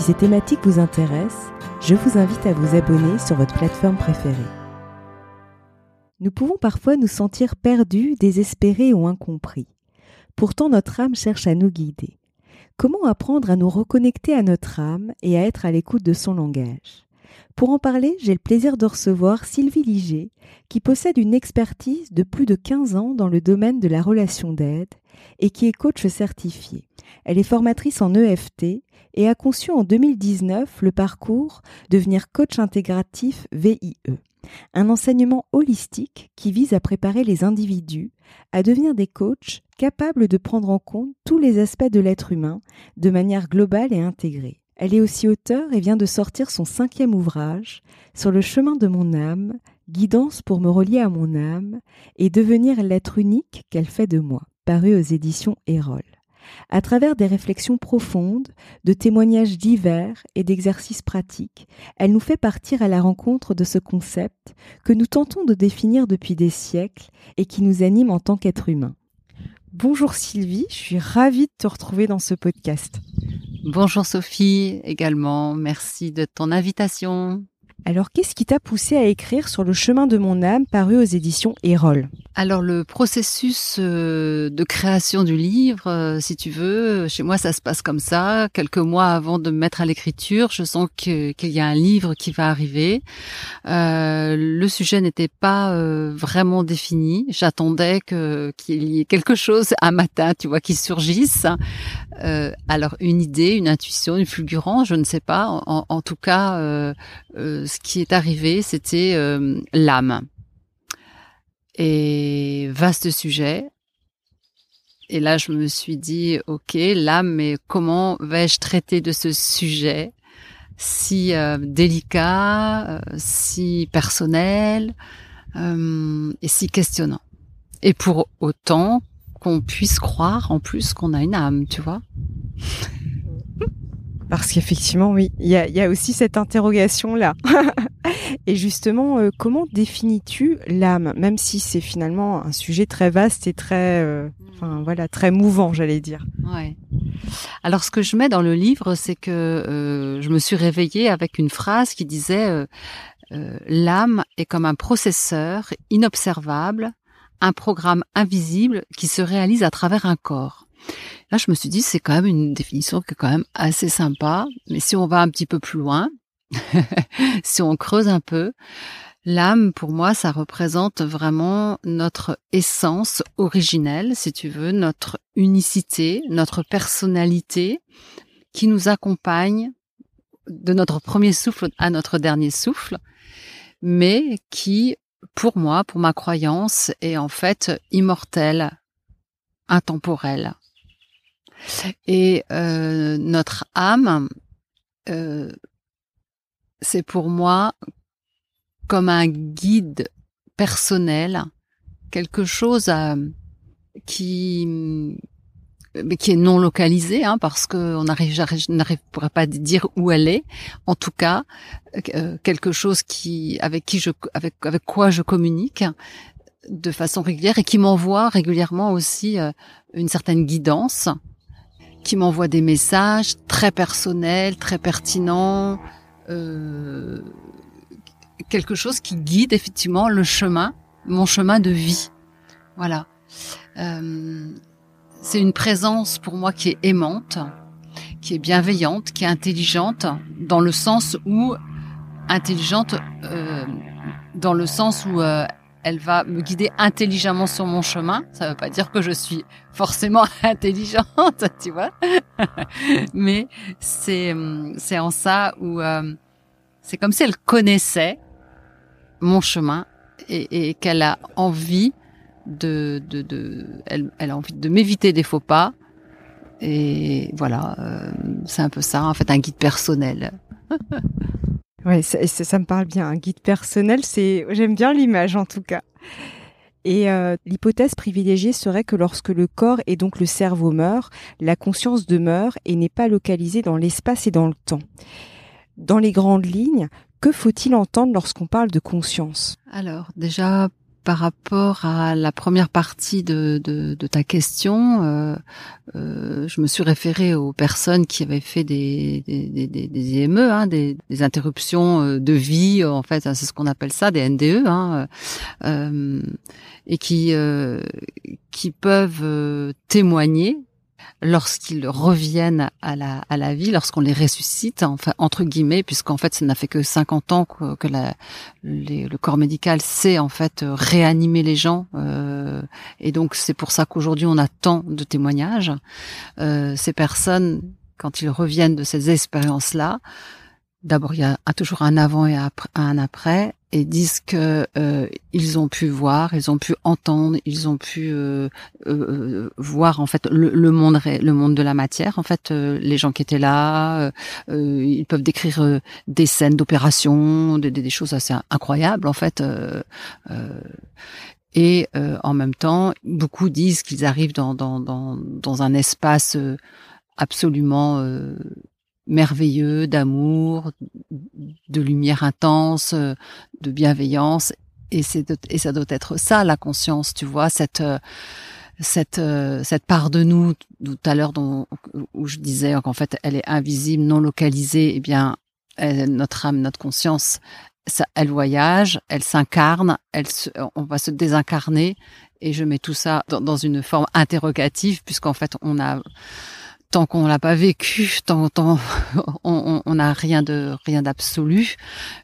Si ces thématiques vous intéressent, je vous invite à vous abonner sur votre plateforme préférée. Nous pouvons parfois nous sentir perdus, désespérés ou incompris. Pourtant notre âme cherche à nous guider. Comment apprendre à nous reconnecter à notre âme et à être à l'écoute de son langage? Pour en parler, j'ai le plaisir de recevoir Sylvie Liger, qui possède une expertise de plus de 15 ans dans le domaine de la relation d'aide et qui est coach certifié. Elle est formatrice en EFT et a conçu en 2019 le parcours Devenir coach intégratif VIE, un enseignement holistique qui vise à préparer les individus à devenir des coachs capables de prendre en compte tous les aspects de l'être humain de manière globale et intégrée. Elle est aussi auteure et vient de sortir son cinquième ouvrage Sur le chemin de mon âme, guidance pour me relier à mon âme et devenir l'être unique qu'elle fait de moi, paru aux éditions Erol à travers des réflexions profondes, de témoignages divers et d'exercices pratiques, elle nous fait partir à la rencontre de ce concept que nous tentons de définir depuis des siècles et qui nous anime en tant qu'être humain. Bonjour Sylvie, je suis ravie de te retrouver dans ce podcast. Bonjour Sophie également, merci de ton invitation. Alors, qu'est-ce qui t'a poussé à écrire sur le chemin de mon âme paru aux éditions Erol? Alors, le processus euh, de création du livre, euh, si tu veux, chez moi, ça se passe comme ça. Quelques mois avant de me mettre à l'écriture, je sens qu'il y a un livre qui va arriver. Euh, le sujet n'était pas vraiment défini. J'attendais qu'il y ait quelque chose un matin, tu vois, qui surgisse. alors, une idée, une intuition, une fulgurance, je ne sais pas. En, tout cas, ce qui est arrivé, c'était l'âme. Et vaste sujet. Et là, je me suis dit, ok, l'âme, mais comment vais-je traiter de ce sujet? Si euh, délicat, euh, si personnel et si questionnant. Et pour autant qu'on puisse croire en plus qu'on a une âme, tu vois parce qu'effectivement, oui, il y a, aussi cette interrogation-là. et justement, euh, comment définis-tu l'âme, même si c'est finalement un sujet très vaste et très, euh, enfin voilà, très mouvant, j'allais dire. Ouais. Alors, ce que je mets dans le livre, c'est que euh, je me suis réveillée avec une phrase qui disait l'âme est comme un processeur inobservable, un programme invisible qui se réalise à travers un corps. Là, je me suis dit, c'est quand même une définition qui est quand même assez sympa. Mais si on va un petit peu plus loin, si on creuse un peu, l'âme, pour moi, ça représente vraiment notre essence originelle, si tu veux, notre unicité, notre personnalité qui nous accompagne de notre premier souffle à notre dernier souffle, mais qui, pour moi, pour ma croyance, est en fait immortelle, intemporelle. Et euh, notre âme, euh, c'est pour moi comme un guide personnel, quelque chose à, qui qui est non localisé, hein, parce qu'on n'arrive, n'arrive pourrait pas dire où elle est. En tout cas, euh, quelque chose qui, avec qui je, avec, avec quoi je communique de façon régulière et qui m'envoie régulièrement aussi une certaine guidance qui m'envoie des messages très personnels, très pertinents, euh, quelque chose qui guide effectivement le chemin, mon chemin de vie. Voilà. Euh, c'est une présence pour moi qui est aimante, qui est bienveillante, qui est intelligente, dans le sens où intelligente, euh, dans le sens où euh, elle va me guider intelligemment sur mon chemin. Ça ne veut pas dire que je suis forcément intelligente, tu vois. Mais c'est c'est en ça où euh, c'est comme si elle connaissait mon chemin et, qu'elle a envie de de, de elle, elle a envie de m'éviter des faux pas. Et voilà, euh, c'est un peu ça, en fait, un guide personnel. Ça, ça, me parle bien. Un guide personnel, c'est, j'aime bien l'image en tout cas. Et euh, l'hypothèse privilégiée serait que lorsque le corps et donc le cerveau meurent, la conscience demeure et n'est pas localisée dans l'espace et dans le temps. Dans les grandes lignes, que faut-il entendre lorsqu'on parle de conscience? Alors déjà, par rapport à la première partie de, ta question, euh, euh, je me suis référée aux personnes qui avaient fait des, des, des, IME, hein, des, interruptions euh, de vie, en fait, hein, c'est ce qu'on appelle ça, des NDE, hein, et qui peuvent témoigner lorsqu'ils reviennent à la, à la vie, lorsqu'on les ressuscite, enfin entre guillemets, puisqu'en fait ça n'a fait que 50 ans que, la, le corps médical sait en fait réanimer les gens, euh, et donc c'est pour ça qu'aujourd'hui on a tant de témoignages. Euh, ces personnes, quand ils reviennent de ces expériences-là, d'abord il y a toujours un avant et un après, et disent que euh, ils ont pu voir, ils ont pu entendre, ils ont pu euh, euh, voir en fait le, le, monde le monde de la matière. En fait, les gens qui étaient là, ils peuvent décrire des scènes d'opération, des, des, choses assez incroyables en fait. et en même temps, beaucoup disent qu'ils arrivent dans, dans, dans, dans un espace absolument merveilleux d'amour, de lumière intense, de bienveillance. Et, c'est et ça doit être ça la conscience, tu vois, cette cette cette part de nous tout à l'heure dont où je disais qu'en fait elle est invisible, non localisée. Eh bien, notre âme, notre conscience, ça, elle voyage, elle s'incarne, elle on va se désincarner. Et je mets tout ça dans, dans une forme interrogative puisqu'en fait on a tant qu'on l'a pas vécu, tant, on n'a rien de rien d'absolu,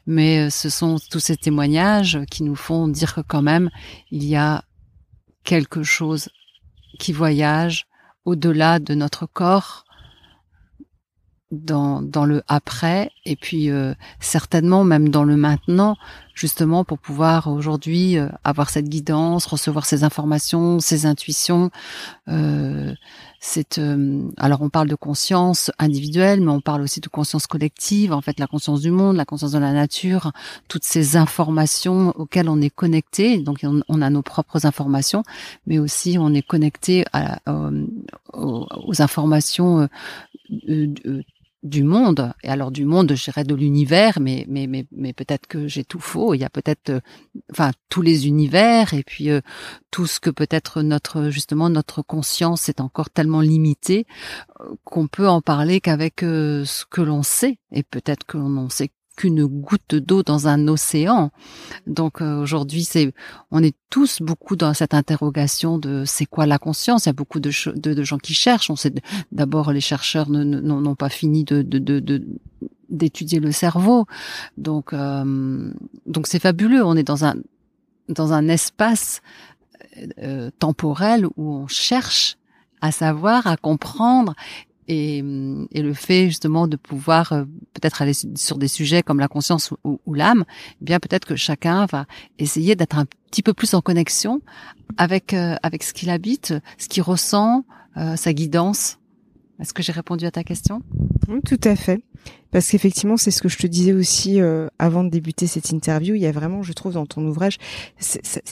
mais euh, ce sont tous ces témoignages qui nous font dire que quand même il y a quelque chose qui voyage au-delà de notre corps dans, dans le après et puis euh, certainement même dans le maintenant justement pour pouvoir aujourd'hui euh, avoir cette guidance recevoir ces informations ces intuitions c'est alors on parle de conscience individuelle mais on parle aussi de conscience collective en fait la conscience du monde la conscience de la nature toutes ces informations auxquelles on est connecté. Donc on, a nos propres informations mais aussi on est connecté à, aux, aux, informations du monde, et alors du monde, je de l'univers, mais mais mais, mais peut-être que j'ai tout faux. Il y a peut-être, euh, enfin tous les univers, et puis euh, tout ce que peut-être notre justement notre conscience est encore tellement limitée euh, qu'on peut en parler qu'avec ce que l'on sait, et peut-être que l'on sait qu'une goutte d'eau dans un océan. Donc euh, aujourd'hui, c'est on est tous beaucoup dans cette interrogation de c'est quoi la conscience? Il y a beaucoup de, de, gens qui cherchent. On sait d'abord les chercheurs n'ont pas fini de, de, d'étudier le cerveau. Donc euh, donc c'est fabuleux. On est dans un dans un espace euh, temporel où on cherche à savoir, à comprendre et, le fait justement de pouvoir euh, peut-être aller sur des sujets comme la conscience ou, ou l'âme, eh bien peut-être que chacun va essayer d'être un petit peu plus en connexion avec euh, avec ce qu'il habite, ce qu'il ressent, euh, sa guidance. Est-ce que j'ai répondu à ta question? Tout à fait. Parce qu'effectivement, c'est ce que je te disais aussi euh, avant de débuter cette interview. Il y a vraiment, je trouve, dans ton ouvrage,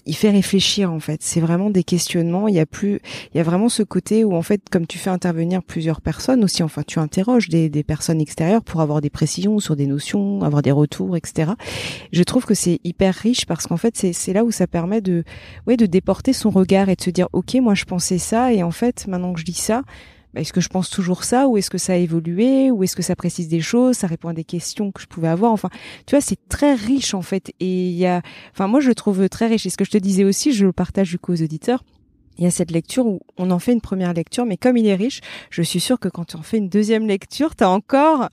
il fait réfléchir en fait. C'est vraiment des questionnements. Il y a plus, il y a vraiment ce côté où en fait, comme tu fais intervenir plusieurs personnes aussi, enfin, tu interroges des, des personnes extérieures pour avoir des précisions sur des notions, avoir des retours, etc. Je trouve que c'est hyper riche parce qu'en fait, c'est là où ça permet de, ouais, de déporter son regard et de se dire, ok, moi je pensais ça et en fait, maintenant que je dis ça, est-ce que je pense toujours ça ou est-ce que ça a évolué ou est-ce que ça précise des choses, ça répond à des questions que je pouvais avoir. Enfin, tu vois, c'est très riche en fait. Et il y a, enfin moi je le trouve très riche. Et ce que je te disais aussi, je le partage du coup aux auditeurs. Il y a cette lecture où on en fait une première lecture, mais comme il est riche, je suis sûre que quand tu en fais une deuxième lecture, tu as encore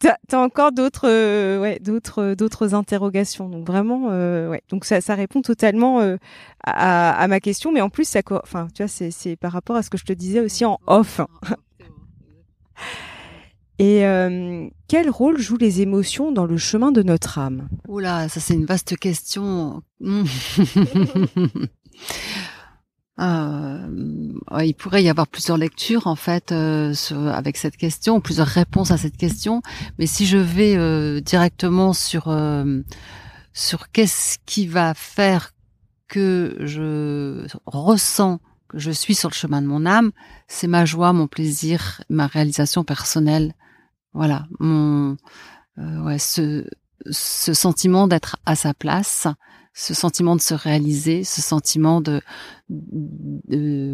T'as as encore d'autres, euh, ouais, d'autres, d'autres interrogations. Donc vraiment, euh, ouais. Donc ça, ça répond totalement euh, à, à, ma question, mais en plus, ça, enfin, tu vois, c'est, c'est par rapport à ce que je te disais aussi en off. Et quel rôle jouent les émotions dans le chemin de notre âme? Oula, ça c'est une vaste question. euh, il pourrait y avoir plusieurs lectures en fait euh, avec cette question, plusieurs réponses à cette question. Mais si je vais euh, directement sur sur qu'est-ce qui va faire que je ressens que je suis sur le chemin de mon âme, c'est ma joie, mon plaisir, ma réalisation personnelle. Voilà, mon ouais, ce ce sentiment d'être à sa place, ce sentiment de se réaliser, ce sentiment de,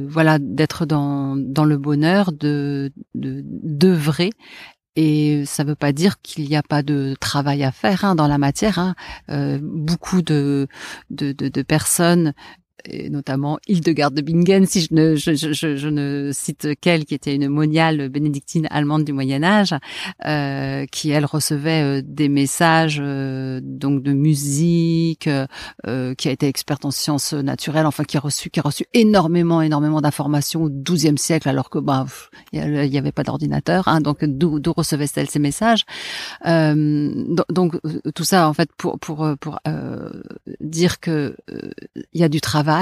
voilà d'être dans dans le bonheur, de d'œuvrer. Et ça ne veut pas dire qu'il n'y a pas de travail à faire hein, dans la matière. Hein. Euh, beaucoup de, de, de, de personnes et notamment Hildegard de Bingen, si je ne, je, je, je, ne cite qu'elle, qui était une moniale bénédictine allemande du Moyen Âge, euh, qui elle recevait euh, des messages euh, donc de musique, euh, qui a été experte en sciences naturelles, enfin qui a reçu qui a reçu énormément énormément d'informations au XIIe siècle, alors que bah il n'y avait pas d'ordinateur, hein, donc d'où recevait-elle ces messages? Donc tout ça en fait pour pour pour dire que il y a du travail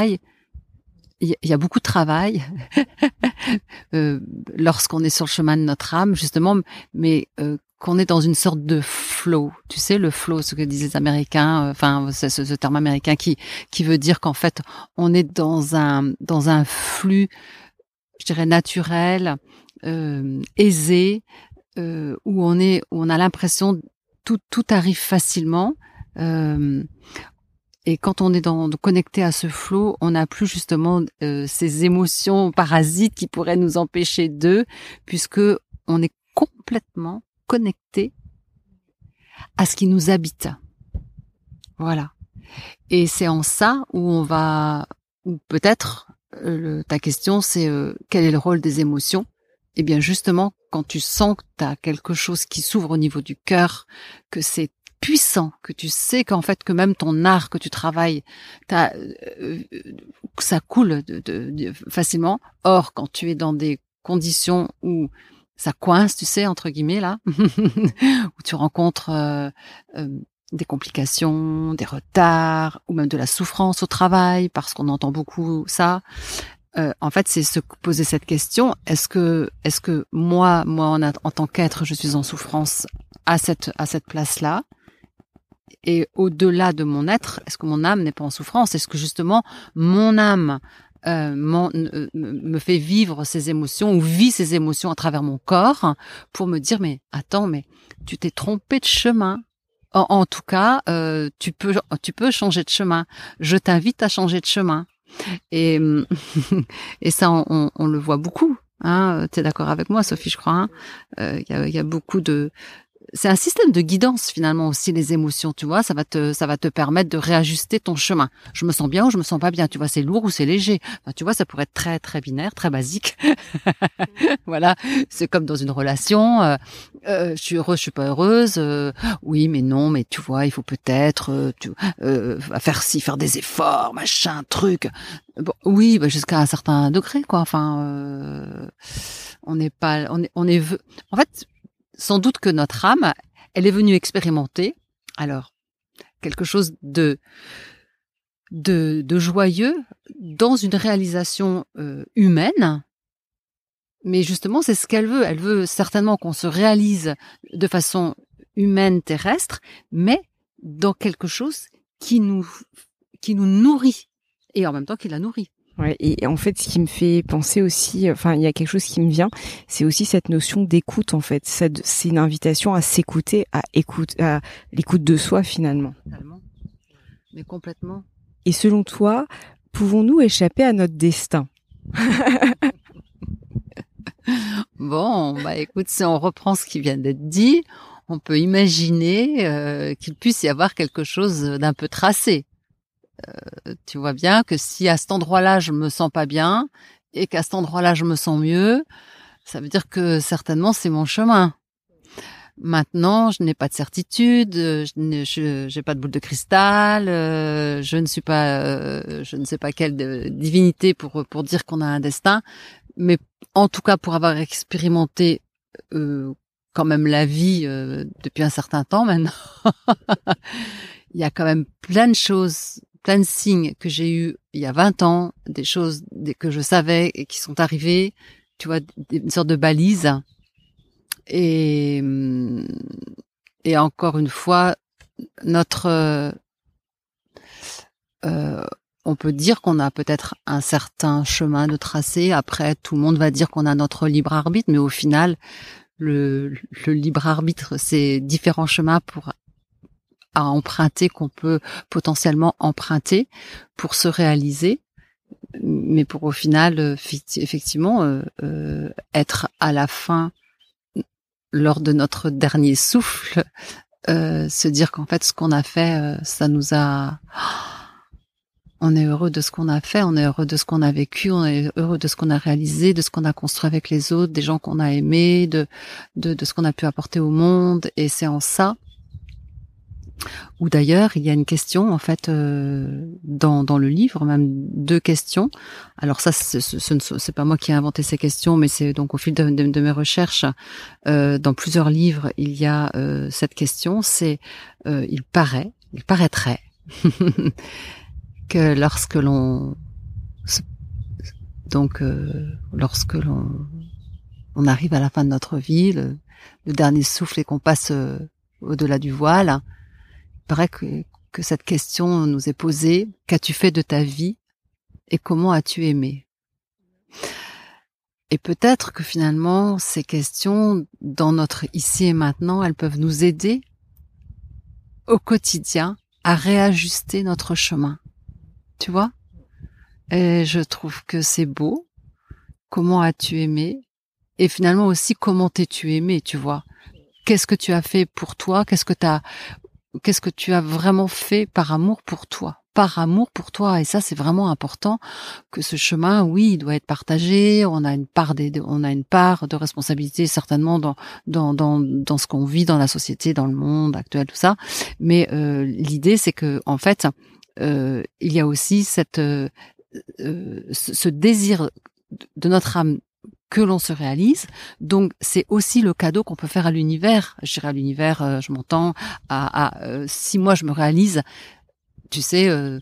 il y a beaucoup de travail euh, lorsqu'on est sur le chemin de notre âme, justement, mais euh, qu'on est dans une sorte de flow. Tu sais, le flow, ce que disent les Américains, euh, enfin, ce, terme américain qui qui veut dire qu'en fait, on est dans un dans un flux, je dirais naturel, aisé, où on est, où on a l'impression tout tout arrive facilement. Et quand on est dans, connecté à ce flot, on n'a plus justement euh, ces émotions parasites qui pourraient nous empêcher d'eux, puisque on est complètement connecté à ce qui nous habite. Voilà. Et c'est en ça où on va, ou peut-être, euh, ta question, c'est euh, quel est le rôle des émotions? Eh bien, justement, quand tu sens que tu as quelque chose qui s'ouvre au niveau du cœur, que c'est puissant, que tu sais qu'en fait que même ton art que tu travailles, as, euh, ça coule de, facilement. Or, quand tu es dans des conditions où ça coince, tu sais, entre guillemets là, où tu rencontres euh, euh, des complications, des retards, ou même de la souffrance au travail, parce qu'on entend beaucoup ça. en fait, c'est se poser cette question est-ce que, est-ce que moi, moi, en, en tant qu'être, je suis en souffrance à cette à cette place-là? Et au-delà de mon être, est-ce que mon âme n'est pas en souffrance? Est-ce que justement mon âme euh, me fait vivre ces émotions ou vit ces émotions à travers mon corps pour me dire mais attends mais tu t'es trompé de chemin. En, tout cas, euh, tu peux tu peux changer de chemin. Je t'invite à changer de chemin. Et et ça on, on, le voit beaucoup. Hein, tu d'accord avec moi, Sophie, je crois. Hein? Euh, il y, a, beaucoup de, c'est un système de guidance finalement aussi les émotions, tu vois, ça va te ça va te permettre de réajuster ton chemin. Je me sens bien ou je me sens pas bien, tu vois, c'est lourd ou c'est léger. tu vois, ça pourrait être très très binaire, très basique. voilà, c'est comme dans une relation, euh, euh, je suis heureuse, je suis pas heureuse. Euh, oui, mais non, mais tu vois, il faut peut-être tu faire ci, faire des efforts, machin, truc. Bon, oui, bah, jusqu'à un certain degré quoi. Enfin on n'est pas on est on est en fait sans doute que notre âme, elle est venue expérimenter, alors, quelque chose de, de, joyeux dans une réalisation euh, humaine, mais justement, c'est ce qu'elle veut. Elle veut certainement qu'on se réalise de façon humaine, terrestre, mais dans quelque chose qui nous, qui nous nourrit et en même temps qui la nourrit. Ouais, et en fait, ce qui me fait penser aussi, enfin, il y a quelque chose qui me vient, c'est aussi cette notion d'écoute. En fait, c'est une invitation à s'écouter, à écoute, à l'écoute de soi finalement. Totalement. Mais complètement. Et selon toi, pouvons-nous échapper à notre destin? Bon, bah écoute, si on reprend ce qui vient d'être dit, on peut imaginer euh, qu'il puisse y avoir quelque chose d'un peu tracé. Euh, tu vois bien que si à cet endroit-là je me sens pas bien et qu'à cet endroit-là je me sens mieux, ça veut dire que certainement c'est mon chemin. Maintenant, je n'ai pas de certitude, je n'ai pas de boule de cristal, euh, je ne suis pas, euh, je ne sais pas quelle divinité pour pour dire qu'on a un destin, mais en tout cas pour avoir expérimenté quand même la vie depuis un certain temps maintenant, il y a quand même plein de choses plein de signes que j'ai eu il y a 20 ans, des choses que je savais et qui sont arrivées, tu vois, une sorte de balise. Et, et encore une fois, notre, euh, on peut dire qu'on a peut-être un certain chemin de tracé. Après, tout le monde va dire qu'on a notre libre arbitre, mais au final, le, le libre arbitre, c'est différents chemins pour à emprunter qu'on peut potentiellement emprunter pour se réaliser mais pour au final euh, effectivement euh, euh, être à la fin lors de notre dernier souffle se dire qu'en fait ce qu'on a fait ça nous a on est heureux de ce qu'on a fait, on est heureux de ce qu'on a vécu, on est heureux de ce qu'on a réalisé, de ce qu'on a construit avec les autres, des gens qu'on a aimés, de, de, de ce qu'on a pu apporter au monde. Et c'est en ça ou d'ailleurs, il y a une question en fait euh, dans, dans le livre, même deux questions. Alors ça, ce n'est pas moi qui ai inventé ces questions, mais c'est donc au fil de, mes recherches euh, dans plusieurs livres, il y a euh, cette question. C'est il paraît, il paraîtrait que lorsque l'on donc lorsque l'on on arrive à la fin de notre vie, le, le dernier souffle et qu'on passe au-delà du voile, paraît que, que cette question nous est posée. Qu'as-tu fait de ta vie et comment as-tu aimé? Et peut-être que finalement, ces questions, dans notre ici et maintenant, elles peuvent nous aider au quotidien à réajuster notre chemin. Tu vois? Et je trouve que c'est beau. Comment as-tu aimé? Et finalement aussi, comment t'es-tu aimé, tu vois? Qu'est-ce que tu as fait pour toi? Qu'est-ce que tu as qu'est-ce que tu as vraiment fait par amour pour toi par amour pour toi. Et ça c'est vraiment important que ce chemin oui il doit être partagé. On a une part des, on a une part de responsabilité certainement dans dans dans, dans ce qu'on vit dans la société dans le monde actuel tout ça. Mais euh, l'idée c'est que en fait euh, il y a aussi cette euh, ce désir de notre âme que l'on se réalise. Donc c'est aussi le cadeau qu'on peut faire à l'univers. Je dirais à l'univers, euh, je m'entends, à, euh, si moi je me réalise, tu sais, euh,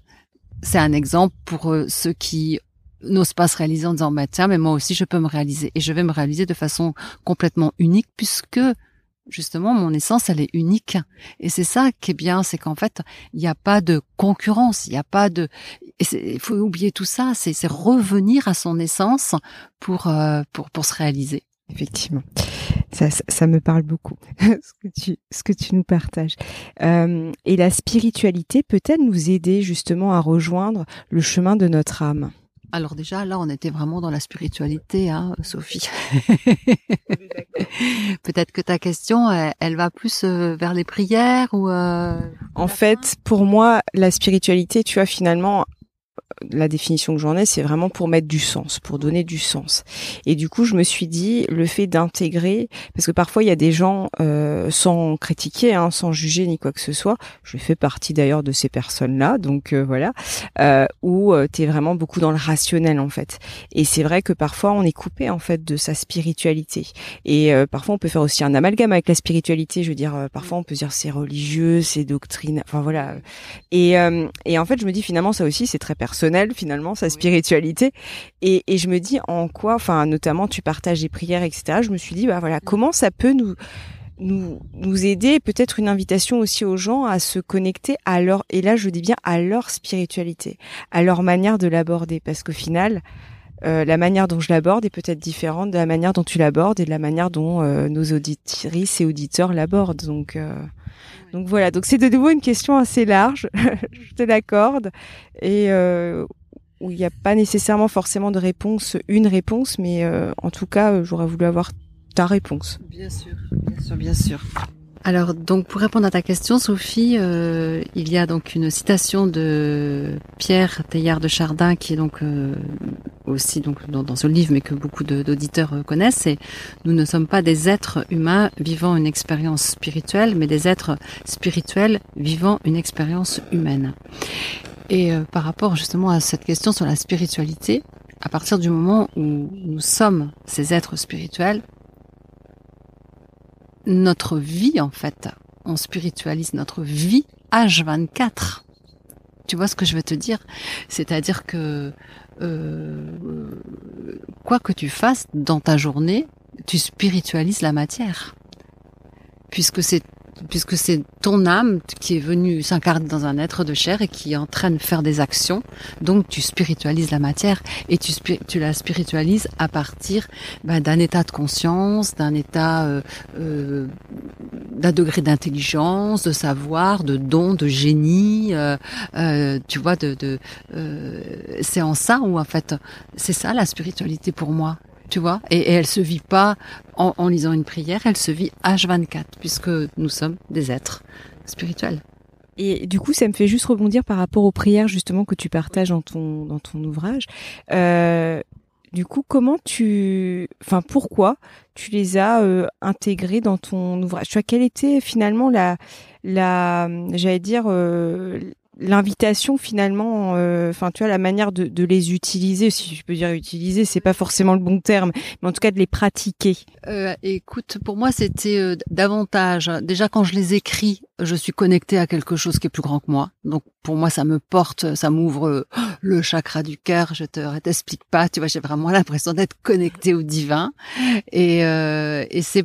c'est un exemple pour ceux qui n'osent pas se réaliser en disant bah tiens mais moi aussi je peux me réaliser et je vais me réaliser de façon complètement unique puisque justement, mon essence, elle est unique. Et c'est ça qui est bien, c'est qu'en fait, il n'y a pas de concurrence, il n'y a pas de... Il faut oublier tout ça, c'est revenir à son essence pour, euh, pour, pour se réaliser. Effectivement. Ça, ça, me parle beaucoup, ce, que tu, ce que tu nous partages. Euh, et la spiritualité peut-elle nous aider justement à rejoindre le chemin de notre âme? Alors déjà, là, on était vraiment dans la spiritualité, hein, Sophie. Peut-être que ta question, elle, va plus euh, vers les prières ou. Euh, en fait, pour moi, la spiritualité, tu vois, finalement, la définition que j'en ai, c'est vraiment pour mettre du sens, pour donner du sens. Et du coup, je me suis dit, le fait d'intégrer, parce que parfois il y a des gens euh, sans critiquer, hein, sans juger ni quoi que ce soit. Je fais partie d'ailleurs de ces personnes-là, donc euh, voilà, euh, où euh, tu es vraiment beaucoup dans le rationnel en fait. Et c'est vrai que parfois on est coupé en fait de sa spiritualité. Et parfois on peut faire aussi un amalgame avec la spiritualité. Je veux dire, parfois on peut dire c'est religieux, c'est doctrine, enfin voilà. Et, et en fait, je me dis finalement ça aussi c'est très personnel finalement, sa spiritualité. Et, je me dis en quoi, enfin notamment tu partages les prières, etc. Je me suis dit bah voilà comment ça peut nous nous, nous aider, peut-être une invitation aussi aux gens à se connecter à leur, et là je dis bien à leur spiritualité, à leur manière de l'aborder, parce qu'au final, euh, la manière dont je l'aborde est peut-être différente de la manière dont tu l'abordes et de la manière dont euh, nos auditrices et auditeurs l'abordent. Donc, euh, donc voilà, donc c'est de nouveau une question assez large, je te l'accorde, et où il n'y a pas nécessairement forcément de réponse, une réponse, mais en tout cas, j'aurais voulu avoir ta réponse. Bien sûr, bien sûr, bien sûr. Alors donc pour répondre à ta question, Sophie, euh, il y a donc une citation de Pierre Teilhard de Chardin qui est donc euh, aussi donc dans, ce livre, mais que beaucoup d'auditeurs euh, connaissent. C'est nous ne sommes pas des êtres humains vivant une expérience spirituelle, mais des êtres spirituels vivant une expérience humaine. Et par rapport justement à cette question sur la spiritualité, à partir du moment où nous sommes ces êtres spirituels, notre vie en fait. On spiritualise notre vie H24. Tu vois ce que je veux te dire? C'est-à-dire que euh, quoi que tu fasses dans ta journée, tu spiritualises la matière, puisque c'est puisque c'est ton âme qui est venue s'incarner dans un être de chair et qui est en train de faire des actions. Donc tu spiritualises la matière et tu, la spiritualises à partir bah, d'un état de conscience, d'un état, euh, euh, d'un degré d'intelligence, de savoir, de don, de génie. Euh, euh tu vois, de, de euh, c'est en ça où en fait c'est ça la spiritualité pour moi tu vois, et, elle se vit pas en, lisant une prière, elle se vit H24, puisque nous sommes des êtres spirituels. Et du coup, ça me fait juste rebondir par rapport aux prières justement que tu partages dans ton dans ton ouvrage. Euh, du coup, comment tu, enfin, pourquoi tu les as euh, intégrées dans ton ouvrage? Tu vois, quelle était finalement la, la, j'allais dire, euh, l'invitation finalement, euh, enfin tu vois la manière de, de, les utiliser, si je peux dire utiliser, c'est pas forcément le bon terme, mais en tout cas de les pratiquer. Euh, écoute, pour moi c'était euh, davantage. Déjà quand je les écris, je suis connectée à quelque chose qui est plus grand que moi. Donc pour moi ça me porte, ça m'ouvre euh, le chakra du cœur. Je te t'explique pas, tu vois, j'ai vraiment l'impression d'être connectée au divin. Et, et c'est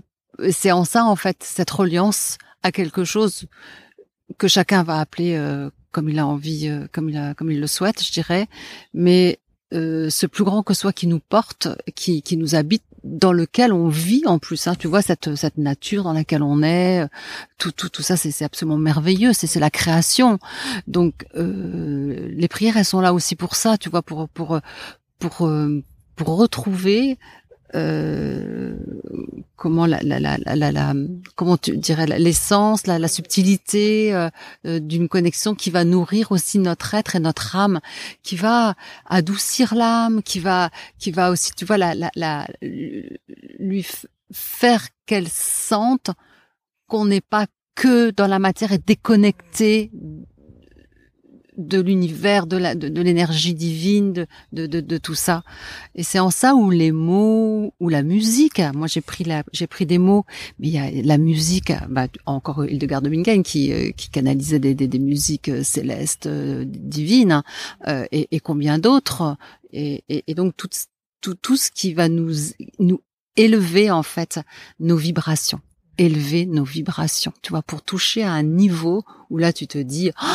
c'est en ça en fait cette reliance à quelque chose que chacun va appeler comme il a envie, euh, comme il a, comme il le souhaite, je dirais. Mais euh, ce plus grand que soi qui nous porte, qui, qui nous habite, dans lequel on vit en plus. Hein, tu vois cette cette nature dans laquelle on est, euh, tout tout tout ça, c'est absolument merveilleux. C'est c'est la création. Donc euh, les prières, elles sont là aussi pour ça. Tu vois, pour pour pour pour retrouver euh, comment la, la, la, la, comment tu dirais l'essence, la, subtilité euh, euh, d'une connexion qui va nourrir aussi notre être et notre âme, qui va adoucir l'âme, qui va qui va aussi tu vois la, la, lui faire qu'elle sente qu'on n'est pas que dans la matière et déconnecté de l'univers, de la, de, l'énergie divine, de, de, de, tout ça. Et c'est en ça où les mots, ou la musique, moi j'ai pris la, j'ai pris des mots, mais il y a la musique, bah, encore Hildegard de Bingen qui, euh, qui canalisait des, des, des musiques euh, célestes, euh, divines, hein, et, et, combien d'autres. Et, et, et, donc tout, tout, tout ce qui va nous, nous élever en fait nos vibrations élever nos vibrations, tu vois, pour toucher à un niveau où là tu te dis, oh,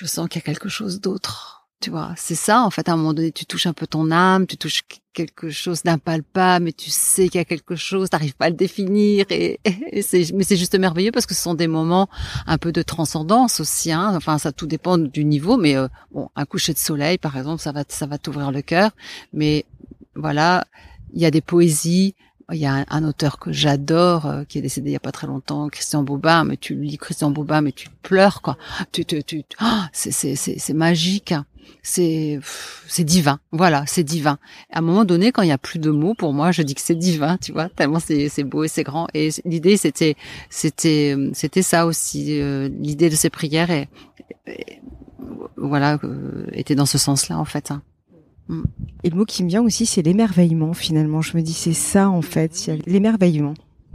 je sens qu'il y a quelque chose d'autre. Tu vois, c'est ça en fait. À un moment donné, tu touches un peu ton âme, tu touches quelque chose d'impalpable, mais tu sais qu'il y a quelque chose, t'arrives pas à le définir. Et, c'est, mais c'est juste merveilleux parce que ce sont des moments un peu de transcendance aussi. Hein. Enfin, ça tout dépend du niveau, mais euh, bon, un coucher de soleil, par exemple, ça va, ça va t'ouvrir le cœur. Mais voilà, il y a des poésies, il y a un, auteur que j'adore euh, qui est décédé il y a pas très longtemps, Christian Bobin. Mais tu lis Christian Bobin, mais tu pleures quoi. Tu, tu, tu, oh, c'est, c'est, c'est, c'est magique. C'est, c'est divin. Voilà, c'est divin. À un moment donné, quand il y a plus de mots, pour moi, je dis que c'est divin. Tu vois, tellement c'est, c'est beau et c'est grand. Et l'idée, c'était, c'était, c'était ça aussi. Euh, l'idée de ces prières et, voilà, euh, était dans ce sens-là en fait. Hein. Et le mot qui me vient aussi, c'est l'émerveillement finalement. Je me dis, c'est ça en fait, l'émerveillement.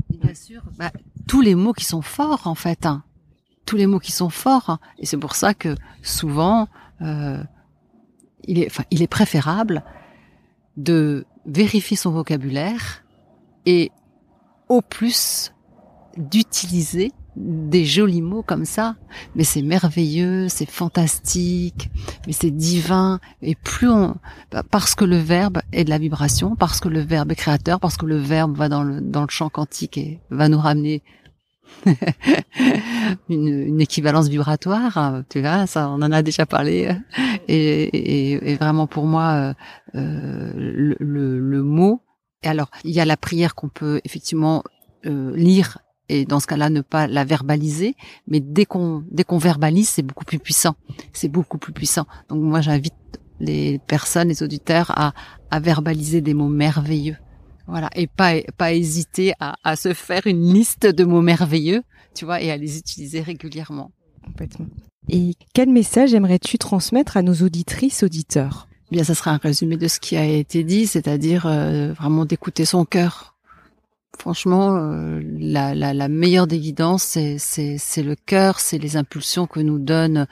Bien sûr, bah, tous les mots qui sont forts en fait. Hein. Tous les mots qui sont forts. Et c'est pour ça que souvent, euh, il est préférable de vérifier son vocabulaire et au plus d'utiliser des jolis mots comme ça, mais c'est merveilleux, c'est fantastique, mais c'est divin. Et plus on, bah, parce que le verbe est de la vibration, parce que le verbe est créateur, parce que le verbe va dans le dans le champ quantique et va nous ramener une, une, équivalence vibratoire. Tu vois, ça, on en a déjà parlé. Et, et, vraiment pour moi, euh, le, le, le mot. Et alors, il y a la prière qu'on peut effectivement euh, lire et dans ce cas-là ne pas la verbaliser. Mais dès qu'on dès qu'on verbalise c'est beaucoup plus puissant. C'est beaucoup plus puissant. Donc moi j'invite les personnes les auditeurs à à verbaliser des mots merveilleux. Voilà. Et pas pas hésiter à, à se faire une liste de mots merveilleux tu vois et à les utiliser régulièrement. Complètement. Et quel message aimerais-tu transmettre à nos auditrices auditeurs? Bien, ça sera un résumé de ce qui a été dit, c'est-à-dire euh, vraiment d'écouter son cœur, franchement, euh, la, la, la, meilleure des guidances, c'est, le cœur, c'est les impulsions que nous donne.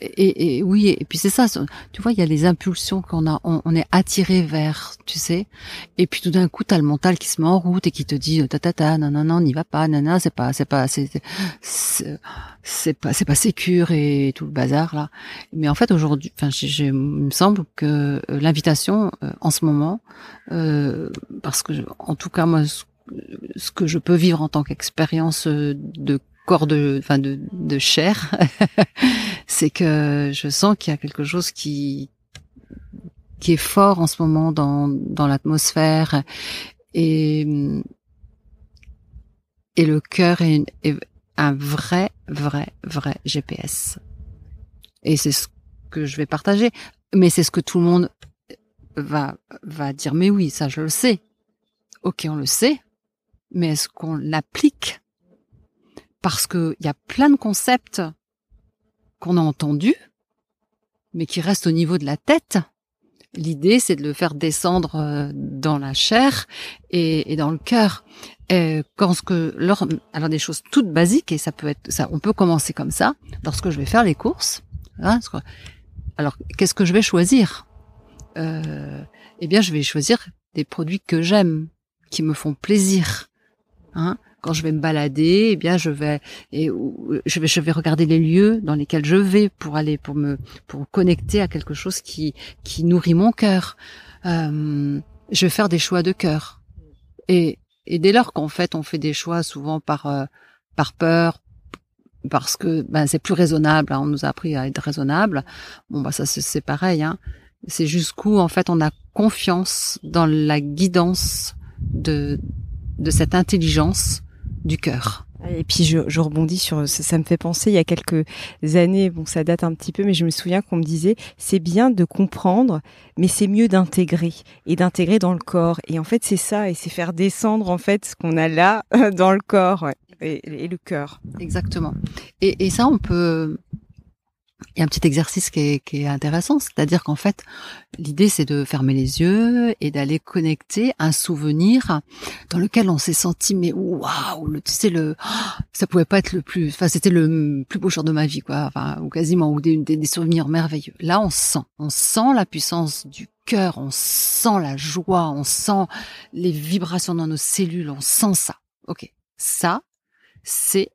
Et, et oui, et puis c'est ça. Tu vois, il y a les impulsions qu'on a, on, est attiré vers, tu sais. Et puis tout d'un coup, t'as le mental qui se met en route et qui te dit ta ta ta, non non non, n'y va pas, non non, c'est pas, c'est pas, c'est, c'est, pas, c'est pas sécure et tout le bazar là. Mais en fait, aujourd'hui, enfin, il me semble que euh, l'invitation euh, en ce moment, euh, parce que en tout cas moi ce que je peux vivre en tant qu'expérience euh, de corps de, enfin de, de chair, c'est que je sens qu'il y a quelque chose qui qui est fort en ce moment dans dans l'atmosphère et et le cœur est, est, un vrai vrai vrai GPS. Et c'est ce que je vais partager, mais c'est ce que tout le monde va va dire mais oui, ça je le sais. OK, on le sait, mais est-ce qu'on l'applique? Parce qu'il y a plein de concepts qu'on a entendus, mais qui restent au niveau de la tête. L'idée, c'est de le faire descendre euh, dans la chair et, dans le cœur. quand ce que, alors des choses toutes basiques et ça peut être, ça, on peut commencer comme ça. Lorsque je vais faire les courses, hein, alors qu'est-ce que je vais choisir? Euh, Eh bien, je vais choisir des produits que j'aime, qui me font plaisir. Hein. Quand je vais me balader, eh bien je vais et je vais je vais regarder les lieux dans lesquels je vais pour aller pour me pour connecter à quelque chose qui qui nourrit mon cœur. Euh, je vais faire des choix de cœur. Et et dès lors qu'en fait on fait des choix souvent par euh, par peur, parce que ben c'est plus raisonnable. Hein, on nous a appris à être raisonnable. Bon bah ça c'est pareil. Hein. C'est jusqu'où en fait on a confiance dans la guidance de de cette intelligence du cœur. Et puis je, je rebondis sur ça, ça, me fait penser il y a quelques années, bon ça date un petit peu, mais je me souviens qu'on me disait c'est bien de comprendre, mais c'est mieux d'intégrer et d'intégrer dans le corps. Et en fait c'est ça, et c'est faire descendre en fait ce qu'on a là dans le corps et, et, le cœur. Exactement. Et, et ça on peut il y a un petit exercice qui est, qui est intéressant, c'est-à-dire qu'en fait, l'idée c'est de fermer les yeux et d'aller connecter un souvenir dans lequel on s'est senti mais waouh, tu sais le, ça pouvait pas être le plus, enfin c'était le plus beau jour de ma vie quoi, enfin ou quasiment ou des, des, souvenirs merveilleux. Là on sent, on sent la puissance du cœur, on sent la joie, on sent les vibrations dans nos cellules, on sent ça. Ok, ça c'est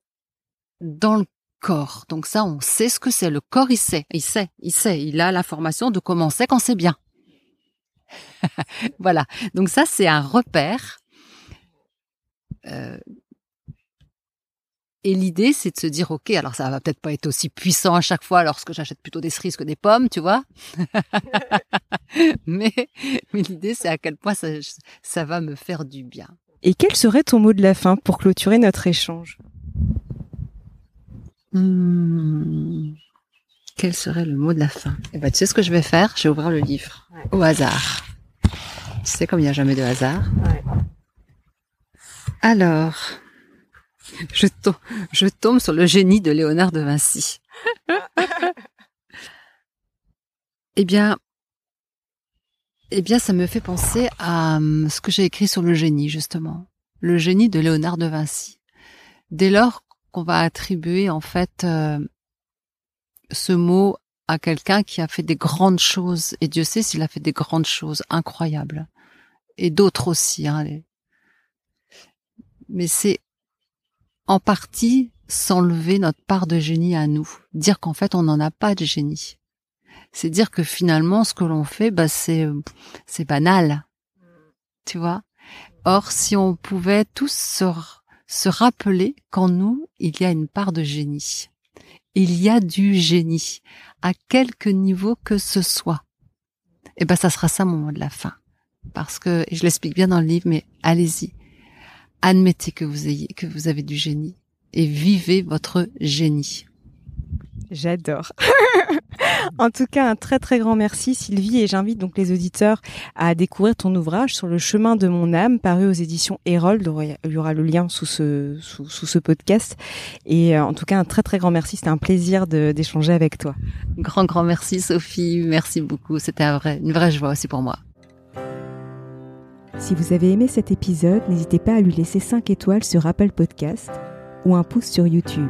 dans le corps. Donc ça, on sait ce que c'est. Le corps, il sait, il sait, il sait. Il a l'information de comment c'est quand c'est bien. voilà. Donc ça, c'est un repère. Euh, et l'idée, c'est de se dire, ok, alors ça va peut-être pas être aussi puissant à chaque fois lorsque j'achète plutôt des cerises que des pommes, tu vois. mais l'idée, c'est à quel point ça va me faire du bien. Et quel serait ton mot de la fin pour clôturer notre échange? Hmm. Quel serait le mot de la fin? Eh ben, tu sais ce que je vais faire? Je vais ouvrir le livre au hasard. Tu sais comme il n'y a jamais de hasard? Alors, je, je tombe sur le génie de Léonard de Vinci. eh bien, eh bien, ça me fait penser à hum, ce que j'ai écrit sur le génie, justement. Le génie de Léonard de Vinci. Dès lors qu'on va attribuer en fait euh, ce mot à quelqu'un qui a fait des grandes choses. Et Dieu sait s'il a fait des grandes choses incroyables. Et d'autres aussi hein, mais c'est en partie s'enlever notre part de génie à nous. Dire qu'en fait on n'en a pas de génie. C'est dire que finalement ce que l'on fait bah c'est c'est banal. Tu vois? Or si on pouvait tous se se rappeler qu'en nous, il y a une part de génie. Il y a du génie, à quelque niveau que ce soit. Et eh ben, ça sera ça mon mot de la fin. Parce que, et je l'explique bien dans le livre, mais allez-y. Admettez que vous ayez, que vous avez du génie et vivez votre génie. J'adore. en tout cas, un très très grand merci Sylvie et j'invite donc les auditeurs à découvrir ton ouvrage sur le chemin de mon âme paru aux éditions Hérold. Il y aura le lien sous ce sous, ce podcast. Et euh, en tout cas, un très très grand merci. C'était un plaisir d'échanger avec toi. Grand grand merci Sophie. Merci beaucoup. C'était un vrai, une vraie joie aussi pour moi. Si vous avez aimé cet épisode, n'hésitez pas à lui laisser 5 étoiles sur Apple Podcast ou un pouce sur YouTube.